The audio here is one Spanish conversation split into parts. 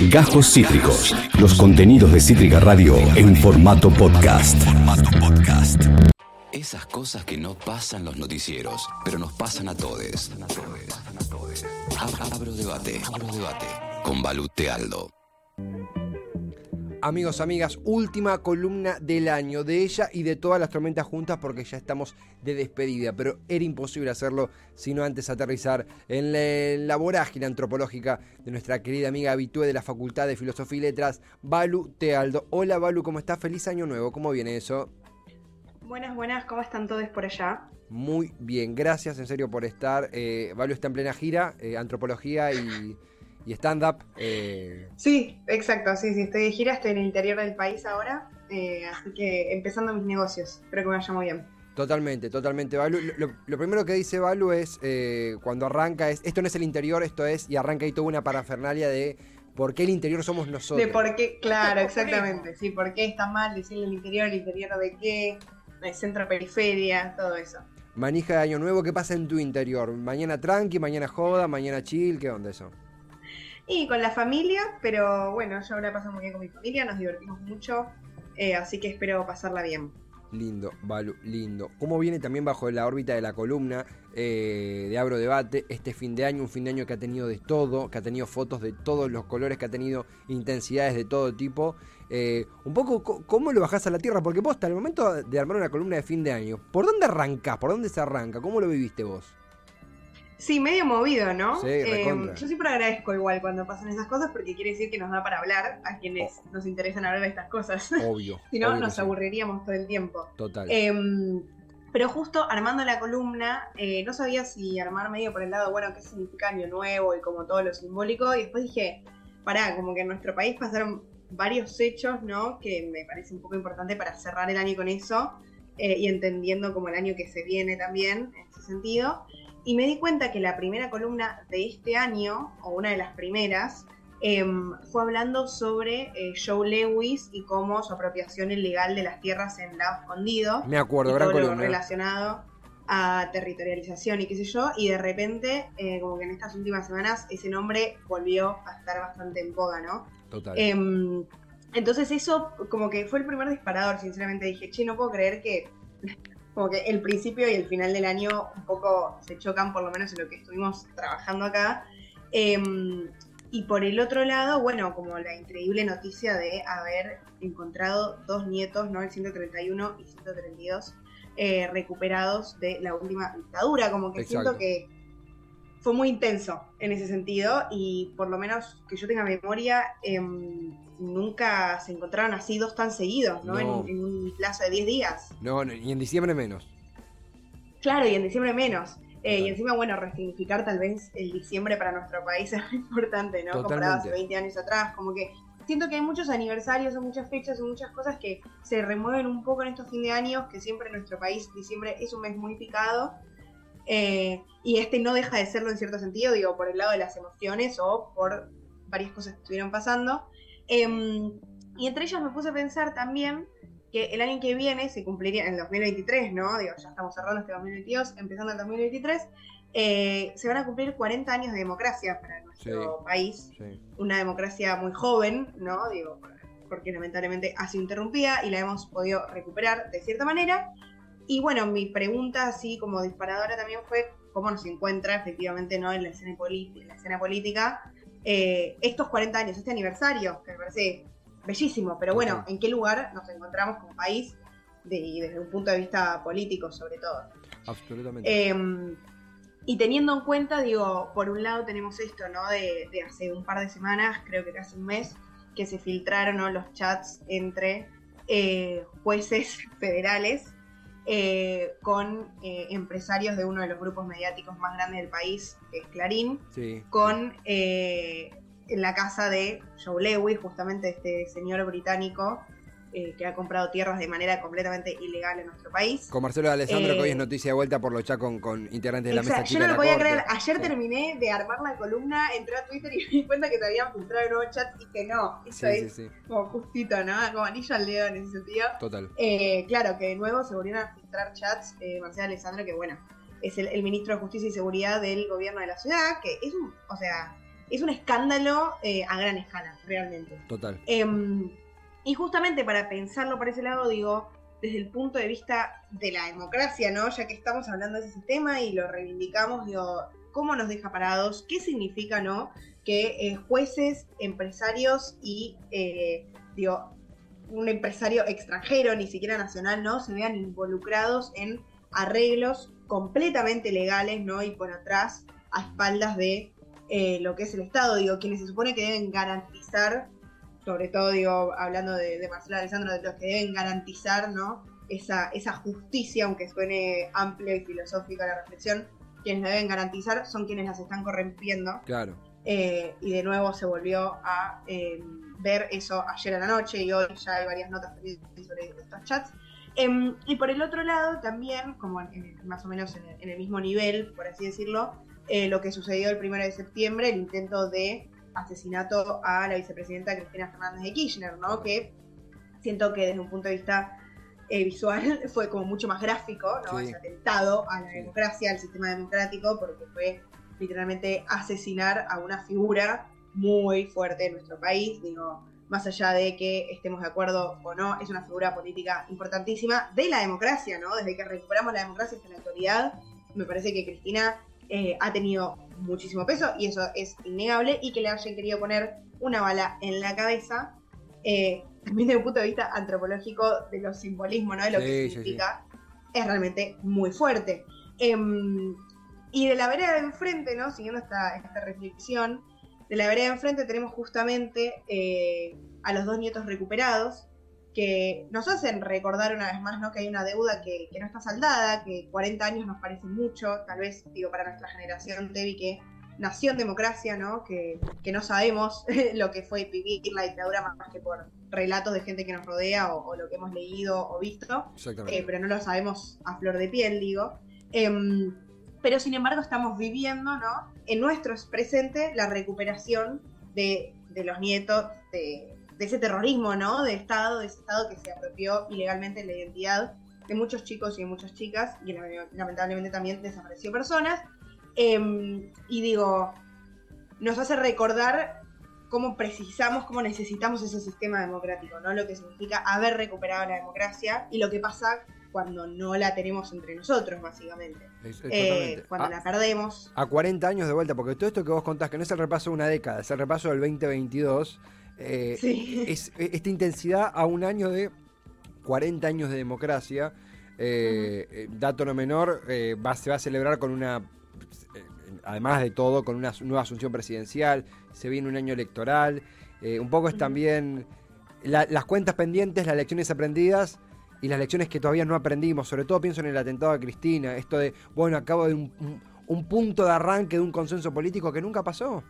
Gajos Cítricos. Los contenidos de Cítrica Radio en formato podcast. Esas cosas que no pasan los noticieros, pero nos pasan a todos. Abro debate, abro debate con Balute Aldo. Amigos, amigas, última columna del año de ella y de todas las tormentas juntas porque ya estamos de despedida, pero era imposible hacerlo sino antes aterrizar en la, en la vorágine antropológica de nuestra querida amiga habitué de la Facultad de Filosofía y Letras, Balu Tealdo. Hola Balu, ¿cómo estás? Feliz año nuevo, ¿cómo viene eso? Buenas, buenas, ¿cómo están todos por allá? Muy bien, gracias en serio por estar. Eh, Balu está en plena gira, eh, antropología y, y stand-up. eh, Sí, exacto, sí, sí, estoy de gira, estoy en el interior del país ahora, eh, así que empezando mis negocios, espero que me vaya muy bien. Totalmente, totalmente, Balu. Lo, lo primero que dice Balu es, eh, cuando arranca, es, esto no es el interior, esto es, y arranca ahí toda una parafernalia de por qué el interior somos nosotros. De por qué, claro, exactamente, sí, por qué está mal decirle el interior, el interior de qué, el centro periferia, todo eso. Manija de Año Nuevo, ¿qué pasa en tu interior? Mañana tranqui, mañana joda, mañana chill, ¿qué onda eso? Y con la familia, pero bueno, yo ahora paso muy bien con mi familia, nos divertimos mucho, eh, así que espero pasarla bien. Lindo, Balu, lindo. ¿Cómo viene también bajo la órbita de la columna eh, de Abro Debate este fin de año? Un fin de año que ha tenido de todo, que ha tenido fotos de todos los colores, que ha tenido intensidades de todo tipo. Eh, un poco, co- ¿cómo lo bajás a la tierra? Porque vos, al momento de armar una columna de fin de año, ¿por dónde arrancás? ¿Por dónde se arranca? ¿Cómo lo viviste vos? Sí, medio movido, ¿no? Sí, Eh, yo siempre agradezco igual cuando pasan esas cosas porque quiere decir que nos da para hablar a quienes Oh. nos interesan hablar de estas cosas. Obvio. si no, obvio nos sí. aburriríamos todo el tiempo. Total. Em, pero justo armando la columna, eh, no sabía si armar medio por el lado, bueno, qué significa Año Nuevo y como todo lo simbólico. Y después dije, pará, como que en nuestro país pasaron varios hechos, ¿no? Que me parece un poco importante para cerrar el año con eso eh, y entendiendo como el año que se viene también, en ese sentido. Y me di cuenta que la primera columna de este año, o una de las primeras, em, fue hablando sobre eh, Joe Lewis y cómo su apropiación ilegal de las tierras en Lago Escondido Me acuerdo, y gran todo lo columna. relacionado a territorialización y qué sé yo, y de repente, eh, como que en estas últimas semanas, ese nombre volvió a estar bastante en boga, ¿no? Total. Em, entonces eso como que fue el primer disparador, sinceramente dije, che, no puedo creer que como que el principio y el final del año un poco se chocan, por lo menos en lo que estuvimos trabajando acá. Em, y por el otro lado, bueno, como la increíble noticia de haber encontrado dos nietos, ¿no? El 131 y 132, eh, recuperados de la última dictadura. Como que Exacto. siento que fue muy intenso en ese sentido y por lo menos que yo tenga memoria, em, nunca se encontraron así dos tan seguidos, ¿no? No. En, en un plazo de 10 días. No, no, y en diciembre menos. Claro, y en diciembre menos. Eh, y encima, bueno, resignificar tal vez el diciembre para nuestro país es muy importante, ¿no? Comparado hace Totalmente. 20 años atrás, como que siento que hay muchos aniversarios o muchas fechas o muchas cosas que se remueven un poco en estos fin de años, que siempre en nuestro país diciembre es un mes muy picado. eh, y este no deja de serlo en cierto sentido, digo, por el lado de las emociones o por varias cosas que estuvieron pasando. Em, y entre ellas me puse a pensar también que el año que viene se cumpliría en el 2023, ¿no? Digo, ya estamos cerrando este 2022, empezando el 2023, eh, se van a cumplir 40 años de democracia para nuestro Sí. país. Sí. Una democracia muy joven, ¿no? Digo, porque lamentablemente ha sido interrumpida y la hemos podido recuperar de cierta manera. Y bueno, mi pregunta así como disparadora también fue cómo nos encuentra efectivamente ¿no? en, la escena en la escena política eh, estos 40 años, este aniversario, que me parece bellísimo, pero bueno. ¿en qué lugar nos encontramos como país de- y desde un punto de vista político sobre todo? Absolutamente. Eh, y teniendo en cuenta, digo, por un lado tenemos esto, ¿no? De, de hace un par de semanas, creo que casi un mes, que se filtraron ¿no? los chats entre eh, jueces federales eh, con eh, empresarios de uno de los grupos mediáticos más grandes del país, que es Clarín, sí. con eh, en la casa de Joe Lewis, justamente este señor británico eh, que ha comprado tierras de manera completamente ilegal en nuestro país. Con Marcelo de Alessandro, que hoy Eh, es noticia de vuelta por los chats con, con integrantes de la mesa chica Yo no lo podía corte. creer. Ayer Sí. terminé de armar la columna, entré a Twitter y me di cuenta que te habían filtrado el nuevo chat y que no. Eso Sí, es sí. como justito, ¿no? Como anillo al dedo en ese sentido. Total. Eh, claro, que de nuevo se volvieron a filtrar chats. Eh, Marcelo Alessandro, que bueno, es el, el ministro de Justicia y Seguridad del gobierno de la ciudad, que es un. O sea, es un escándalo eh, a gran escala, realmente. Total. Em, y justamente para pensarlo por ese lado, digo, desde el punto de vista de la democracia, ¿no? Ya que estamos hablando de ese sistema y lo reivindicamos, digo, ¿cómo nos deja parados? ¿Qué significa, no? Que eh, jueces, empresarios y, eh, digo, un empresario extranjero, ni siquiera nacional, ¿no? Se vean involucrados en arreglos completamente legales, ¿no? Y por atrás, a espaldas de eh, lo que es el Estado, digo, quienes se supone que deben garantizar, sobre todo, digo, hablando de, de Marcelo Alessandro, de los que deben garantizar, ¿no? Esa, esa justicia, aunque suene amplia y filosófica la reflexión, quienes la deben garantizar son quienes las están corrompiendo. Claro. Eh, y de nuevo se volvió a eh, ver eso ayer a la noche y hoy ya hay varias notas sobre estos chats. Em, y por el otro lado, también, como en- más o menos en el, en el mismo nivel, por así decirlo, eh, lo que sucedió el primero de septiembre, el intento de asesinato a la vicepresidenta Cristina Fernández de Kirchner, ¿no? Que siento que desde un punto de vista eh, visual fue como mucho más gráfico, ¿no? Sí. Ese atentado a la Sí. democracia, al sistema democrático, porque fue literalmente asesinar a una figura muy fuerte en nuestro país, digo, más allá de que estemos de acuerdo o no, es una figura política importantísima de la democracia, ¿no? Desde que recuperamos la democracia hasta la actualidad, me parece que Cristina eh, ha tenido muchísimo peso y eso es innegable y que le hayan querido poner una bala en la cabeza, eh, también desde un punto de vista antropológico de los simbolismos, ¿no? De lo Sí, que sí, significa, es realmente muy fuerte. Em, y de la vereda de enfrente, ¿no? Siguiendo esta, esta reflexión, de la vereda de enfrente tenemos justamente eh, a los dos nietos recuperados, que nos hacen recordar una vez más, ¿no? Que hay una deuda que, que no está saldada, que 40 años nos parece mucho, tal vez, digo, para nuestra generación, Debbie, que nació en democracia, ¿no? Que, que no sabemos lo que fue vivir la dictadura más que por relatos de gente que nos rodea o, o lo que hemos leído o visto eh, pero no lo sabemos a flor de piel, digo. Em, pero sin embargo estamos viviendo, ¿no? En nuestro presente la recuperación de, de los nietos, de, de ese terrorismo, ¿no? De Estado, de ese Estado que se apropió ilegalmente de la identidad de muchos chicos y de muchas chicas, y lame- lamentablemente también desapareció personas. Em, y digo, nos hace recordar cómo precisamos, cómo necesitamos ese sistema democrático, ¿no? Lo que significa haber recuperado la democracia y lo que pasa cuando no la tenemos entre nosotros, básicamente. Eh, cuando Ah, la perdemos. a 40 años de vuelta, porque todo esto que vos contás, que no es el repaso de una década, es el repaso del 2022, eh, Sí. es eh, esta intensidad a un año de 40 años de democracia. eh, eh, dato no menor, eh, va, se va a celebrar con una, además de todo, con una nueva asunción presidencial, se viene un año electoral, un poco es también la- las cuentas pendientes, las lecciones aprendidas y las lecciones que todavía no aprendimos, sobre todo pienso en el atentado a Cristina, esto de, bueno, acabo de un, un- un punto de arranque de un consenso político que nunca pasó.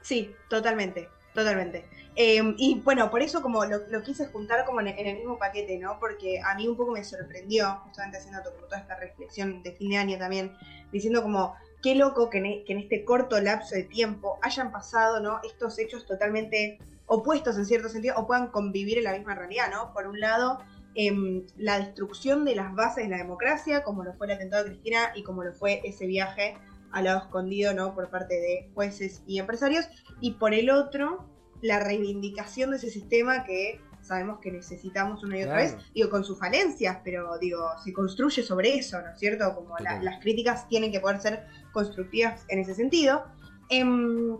Sí, totalmente, totalmente. Eh, y bueno, por eso como lo, quise juntar como en el, mismo paquete, ¿no? Porque a mí un poco me sorprendió, justamente haciendo como toda esta reflexión de fin de año también, diciendo como, qué loco que en, e- que en este corto lapso de tiempo hayan pasado, ¿no? Estos hechos totalmente opuestos en cierto sentido, o puedan convivir en la misma realidad, ¿no? Por un lado, em, la destrucción de las bases de la democracia, como lo fue el atentado de Cristina y como lo fue ese viaje al lado escondido, ¿no? Por parte de jueces y empresarios, y por el otro, la reivindicación de ese sistema que sabemos que necesitamos una y otra Claro. vez, digo, con sus falencias, pero digo, se construye sobre eso, ¿no es cierto? Como la- las críticas tienen que poder ser constructivas en ese sentido. Em,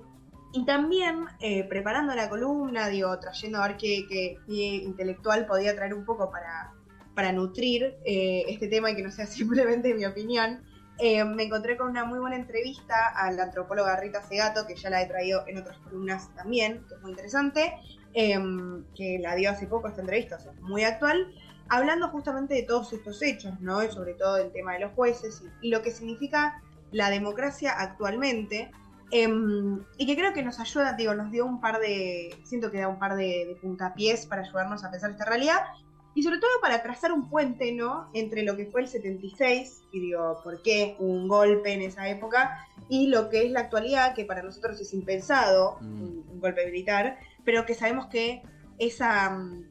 y también eh, preparando la columna, digo, trayendo a ver qué, qué pie intelectual podía traer un poco para, para nutrir eh, este tema y que no sea simplemente mi opinión, eh, me encontré con una muy buena entrevista a la antropóloga Rita Segato, que ya la he traído en otras columnas también, que es muy interesante, eh, que la dio hace poco esta entrevista, o sea, muy actual, hablando justamente de todos estos hechos, ¿no? Y sobre todo el tema de los jueces y, lo que significa la democracia actualmente. eh, y que creo que nos ayuda, digo, nos dio un par de, siento que da un par de puntapiés para ayudarnos a pensar esta realidad y sobre todo para trazar un puente, ¿no? Entre lo que fue el 76, y digo, ¿por qué un golpe en esa época? Y lo que es la actualidad, que para nosotros es impensado, Mm. un, un golpe militar, pero que sabemos que esa, mm,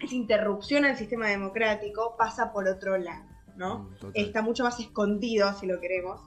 esa interrupción al sistema democrático pasa por otro lado, ¿no? Mm. Está mucho más escondido, si lo queremos.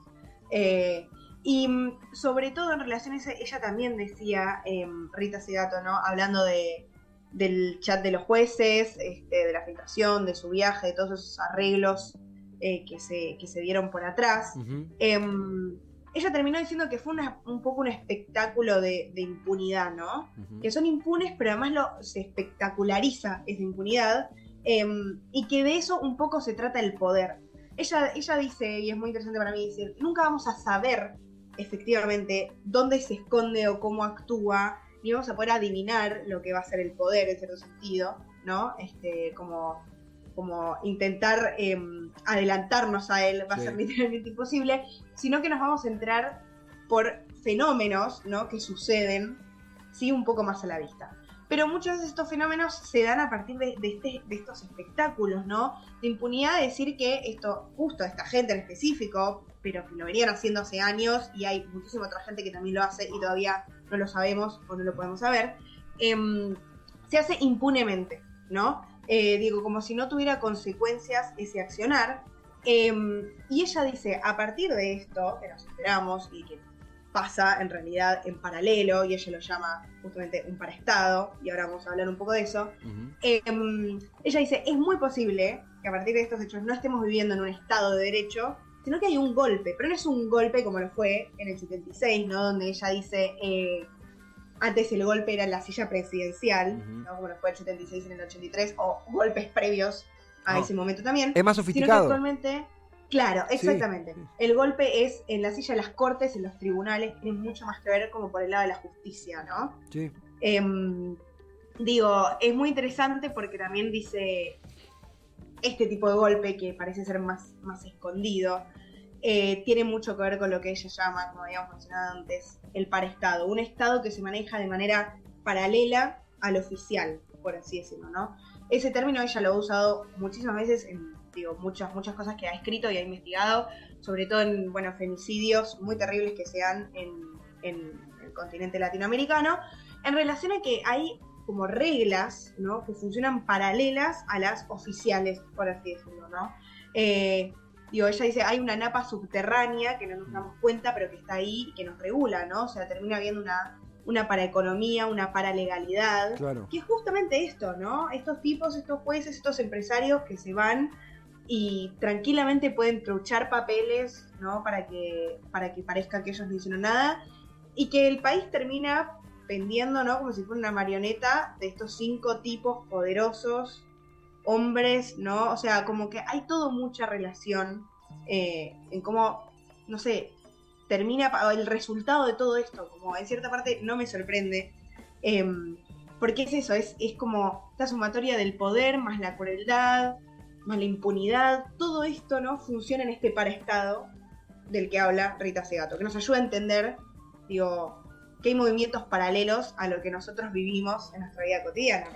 Eh, Y sobre todo en relaciones, ella también decía, em, Rita Segato, ¿no? Hablando de, del chat de los jueces, este, de la filtración, de su viaje, de todos esos arreglos eh, que, se, que se dieron por atrás. Em, ella terminó diciendo que fue un poco un espectáculo de, impunidad, ¿no? Que son impunes, pero además lo, se espectaculariza esa impunidad em, y que de eso un poco se trata el poder. Ella, ella dice, y es muy interesante para mí decir, nunca vamos a saber efectivamente dónde se esconde o cómo actúa, ni vamos a poder adivinar lo que va a ser el poder en cierto sentido, ¿no? Este, como, como intentar em, adelantarnos a él va a ser literalmente imposible, sino que nos vamos a entrar por fenómenos, ¿no? Que suceden, sí, un poco más a la vista. Pero muchos de estos fenómenos se dan a partir de, este, de estos espectáculos, ¿no? De impunidad de decir que esto, justo esta gente en específico, pero que lo venían haciendo hace años y hay muchísima otra gente que también lo hace y todavía no lo sabemos o no lo podemos saber, em, se hace impunemente, ¿no? Eh, digo, como si no tuviera consecuencias ese accionar. Em, y ella dice, a partir de esto, que nos enteramos y que pasa en realidad en paralelo, y ella lo llama justamente un paraestado, y ahora vamos a hablar un poco de eso, em, ella dice, es muy posible que a partir de estos hechos no estemos viviendo en un estado de derecho, sino que hay un golpe, pero no es un golpe como lo fue en el 76, ¿no? Donde ella dice, eh, antes el golpe era la silla presidencial, ¿no? Como lo fue el 76 en el 83, o golpes previos a ese momento también. Es más sofisticado. actualmente, claro, exactamente. El golpe es en la silla de las cortes, en los tribunales, tiene mucho más que ver como por el lado de la justicia, ¿no? Sí. Em, digo, es muy interesante porque también dice este tipo de golpe que parece ser más, más escondido, eh, tiene mucho que ver con lo que ella llama, como habíamos mencionado antes, el parestado. Un estado que se maneja de manera paralela al oficial, por así decirlo, ¿no? Ese término ella lo ha usado muchísimas veces en digo, muchas, muchas cosas que ha escrito y ha investigado, sobre todo en bueno, femicidios muy terribles que se dan en, en el continente latinoamericano, en relación a que hay como reglas, ¿no? Que funcionan paralelas a las oficiales, por así decirlo, ¿no? Eh, digo, ella dice, hay una napa subterránea que no nos damos cuenta, pero que está ahí y que nos regula, ¿no? O sea, termina habiendo una, una paraeconomía, una paralegalidad, claro. que es justamente esto, ¿no? Estos tipos, estos jueces, estos empresarios que se van y tranquilamente pueden truchar papeles, ¿no? Para que, para que parezca que ellos no hicieron nada y que el país termina pendiendo, ¿no? Como si fuera una marioneta de estos cinco tipos poderosos, hombres, ¿no? O sea, como que hay todo mucha relación eh, en cómo, no sé, termina el resultado de todo esto, como en cierta parte no me sorprende. Em, porque es eso, es, es como esta sumatoria del poder, más la crueldad, más la impunidad, todo esto, ¿no? Funciona en este paraestado del que habla Rita Segato, que nos ayuda a entender, digo, que hay movimientos paralelos a lo que nosotros vivimos en nuestra vida cotidiana,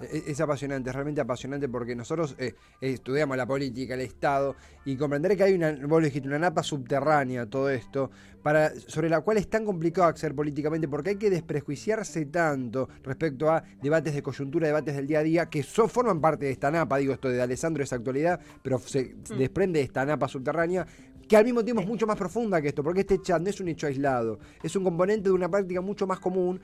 Es, apasionante, es realmente apasionante porque nosotros eh, estudiamos la política, el Estado, y comprender que hay una, vos dijiste, una napa subterránea, todo esto, para, sobre la cual es tan complicado acceder políticamente porque hay que desprejuiciarse tanto respecto a debates de coyuntura, debates del día a día, que so, forman parte de esta napa, digo esto de Alessandro es actualidad, pero se mm. desprende de esta napa subterránea, que al mismo tiempo es mucho más profunda que esto, porque este chat no es un hecho aislado, es un componente de una práctica mucho más común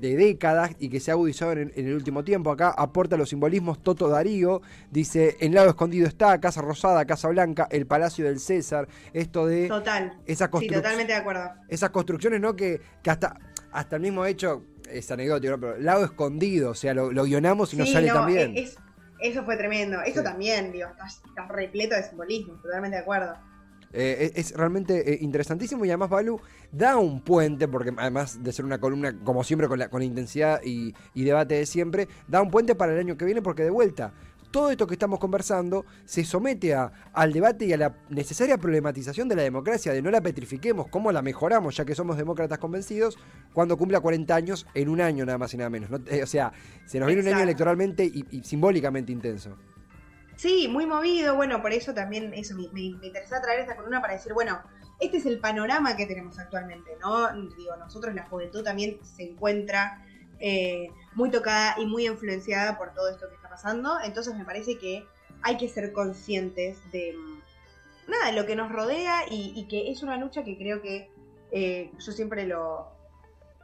de décadas y que se ha agudizado en, el último tiempo. Acá aporta los simbolismos Toto Darío, dice, en lado escondido está, Casa Rosada, Casa Blanca, el Palacio del César, esto de... Total. Esa sí, totalmente de acuerdo. Esas construcciones, ¿no? Que, que hasta, hasta el mismo hecho, es anecdótico, pero lado escondido, o sea, lo, guionamos y nos sale también. eso fue tremendo. Eso también, digo, está repleto de simbolismo, totalmente de acuerdo. Eh, es, realmente eh, interesantísimo y además Balu da un puente, porque además de ser una columna, como siempre, con, la, con intensidad y, debate de siempre, da un puente para el año que viene porque de vuelta, todo esto que estamos conversando se somete a, al debate y a la necesaria problematización de la democracia, de no la petrifiquemos, cómo la mejoramos, ya que somos demócratas convencidos, cuando cumpla 40 años en un año nada más y nada menos. Eh, o sea, se nos viene un año electoralmente y simbólicamente intenso. Sí, muy movido, bueno, por eso también eso me, me, interesa traer esta columna para decir, bueno, este es el panorama que tenemos actualmente, ¿no? Digo, nosotros la juventud también se encuentra eh, muy tocada y muy influenciada por todo esto que está pasando, entonces me parece que hay que ser conscientes de nada, de lo que nos rodea y, que es una lucha que creo que eh, yo siempre lo,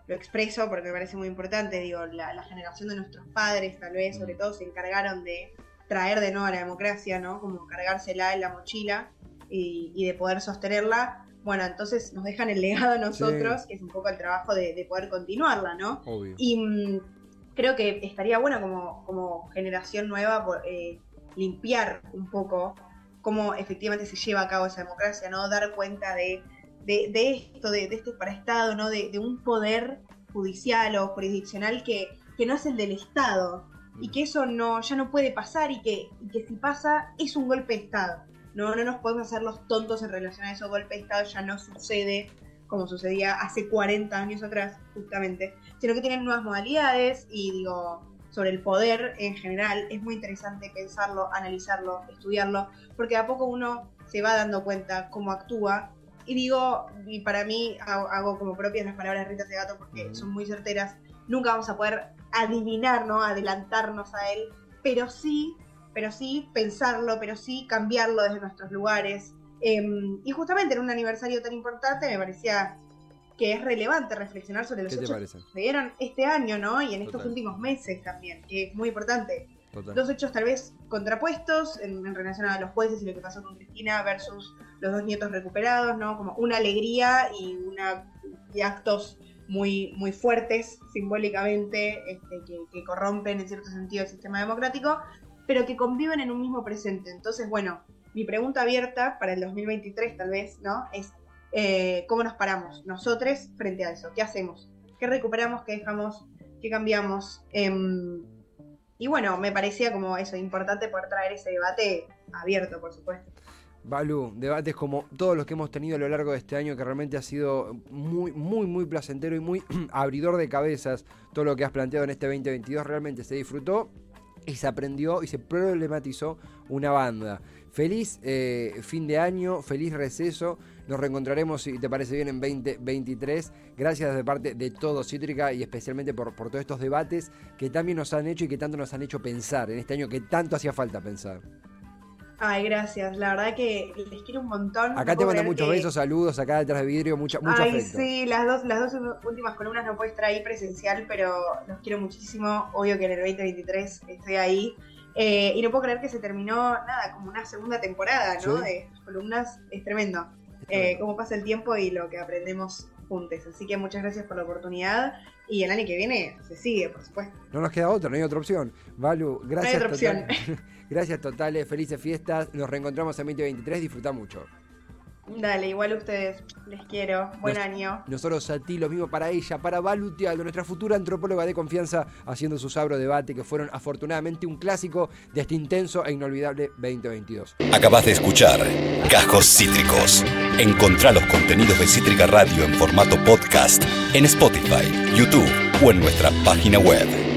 lo expreso porque me parece muy importante, digo, la, generación de nuestros padres tal vez, sobre todo, se encargaron de traer de nuevo a la democracia, ¿no? Como cargársela en la mochila y, de poder sostenerla. Bueno, entonces nos dejan el legado a nosotros, que es un poco el trabajo de, poder continuarla, ¿no? Obvio. Y mm, creo que estaría bueno como, como generación nueva eh, limpiar un poco cómo efectivamente se lleva a cabo esa democracia, ¿no? Dar cuenta de de, esto, de, este paraestado, ¿no? De, un poder judicial o jurisdiccional que, que, no es el del Estado y que eso no, ya no puede pasar y que, que si pasa es un golpe de Estado. No, no nos podemos hacer los tontos en relación a eso, golpe de Estado ya no sucede como sucedía hace 40 años atrás, justamente, sino que tienen nuevas modalidades y digo, sobre el poder en general, es muy interesante pensarlo, analizarlo, estudiarlo, porque a poco uno se va dando cuenta cómo actúa. Y digo, y para mí hago, como propias las palabras de Rita Segato porque son muy certeras, nunca vamos a poder adivinar, ¿no? Adelantarnos a él, pero sí, pero sí pensarlo, pero sí cambiarlo desde nuestros lugares. Em, y justamente en un aniversario tan importante me parecía que es relevante reflexionar sobre los hechos que sucedieron este año, ¿no? Y en estos últimos meses también, que es muy importante. Dos hechos tal vez contrapuestos en, relación a los jueces y lo que pasó con Cristina versus los dos nietos recuperados, ¿no? Como una alegría y, una, y actos muy, muy fuertes simbólicamente este, que, corrompen en cierto sentido el sistema democrático, pero que conviven en un mismo presente. Entonces, bueno, mi pregunta abierta para el 2023 tal vez, ¿no? Es eh, ¿cómo nos paramos nosotros frente a eso? ¿Qué hacemos? ¿Qué recuperamos? ¿Qué dejamos? ¿Qué cambiamos? Em, y bueno, me parecía como eso, importante poder traer ese debate abierto, por supuesto. Balú, debates como todos los que hemos tenido a lo largo de este año, que realmente ha sido muy, muy, muy placentero y muy abridor de cabezas. Todo lo que has planteado en este 2022 realmente se disfrutó y se aprendió y se problematizó una banda. Feliz eh, fin de año, feliz receso. Nos reencontraremos, si te parece bien, en 2023. Gracias de parte de todo Cítrica y especialmente por, por todos estos debates que también nos han hecho y que tanto nos han hecho pensar en este año que tanto hacía falta pensar. Ay, gracias. La verdad que les quiero un montón. Acá te mando muchos besos, saludos, acá detrás de vidrio, mucha, mucho Ay, sí, las dos, las dos últimas columnas no puedo estar ahí presencial, pero los quiero muchísimo. Obvio que en el 2023 estoy ahí. Eh, y no puedo creer que se terminó, nada, como una segunda temporada, ¿no? De columnas. Es tremendo. Eh, cómo pasa el tiempo y lo que aprendemos juntos. Así que muchas gracias por la oportunidad. Y el año que viene se sigue, por supuesto. No nos queda otra, no hay otra opción. Valu, gracias. No hay otra opción. gracias totales, felices fiestas. Nos reencontramos en 2023. Disfruta mucho. Dale, igual ustedes, les quiero. Buen año. Nosotros a ti, lo mismo para ella, para Balu nuestra futura antropóloga de confianza, haciendo su sabro debate, que fueron afortunadamente un clásico de este intenso e inolvidable 2022. Acabas de escuchar Cajos Cítricos. Encontrá los contenidos de Cítrica Radio en formato podcast en Spotify, YouTube o en nuestra página web.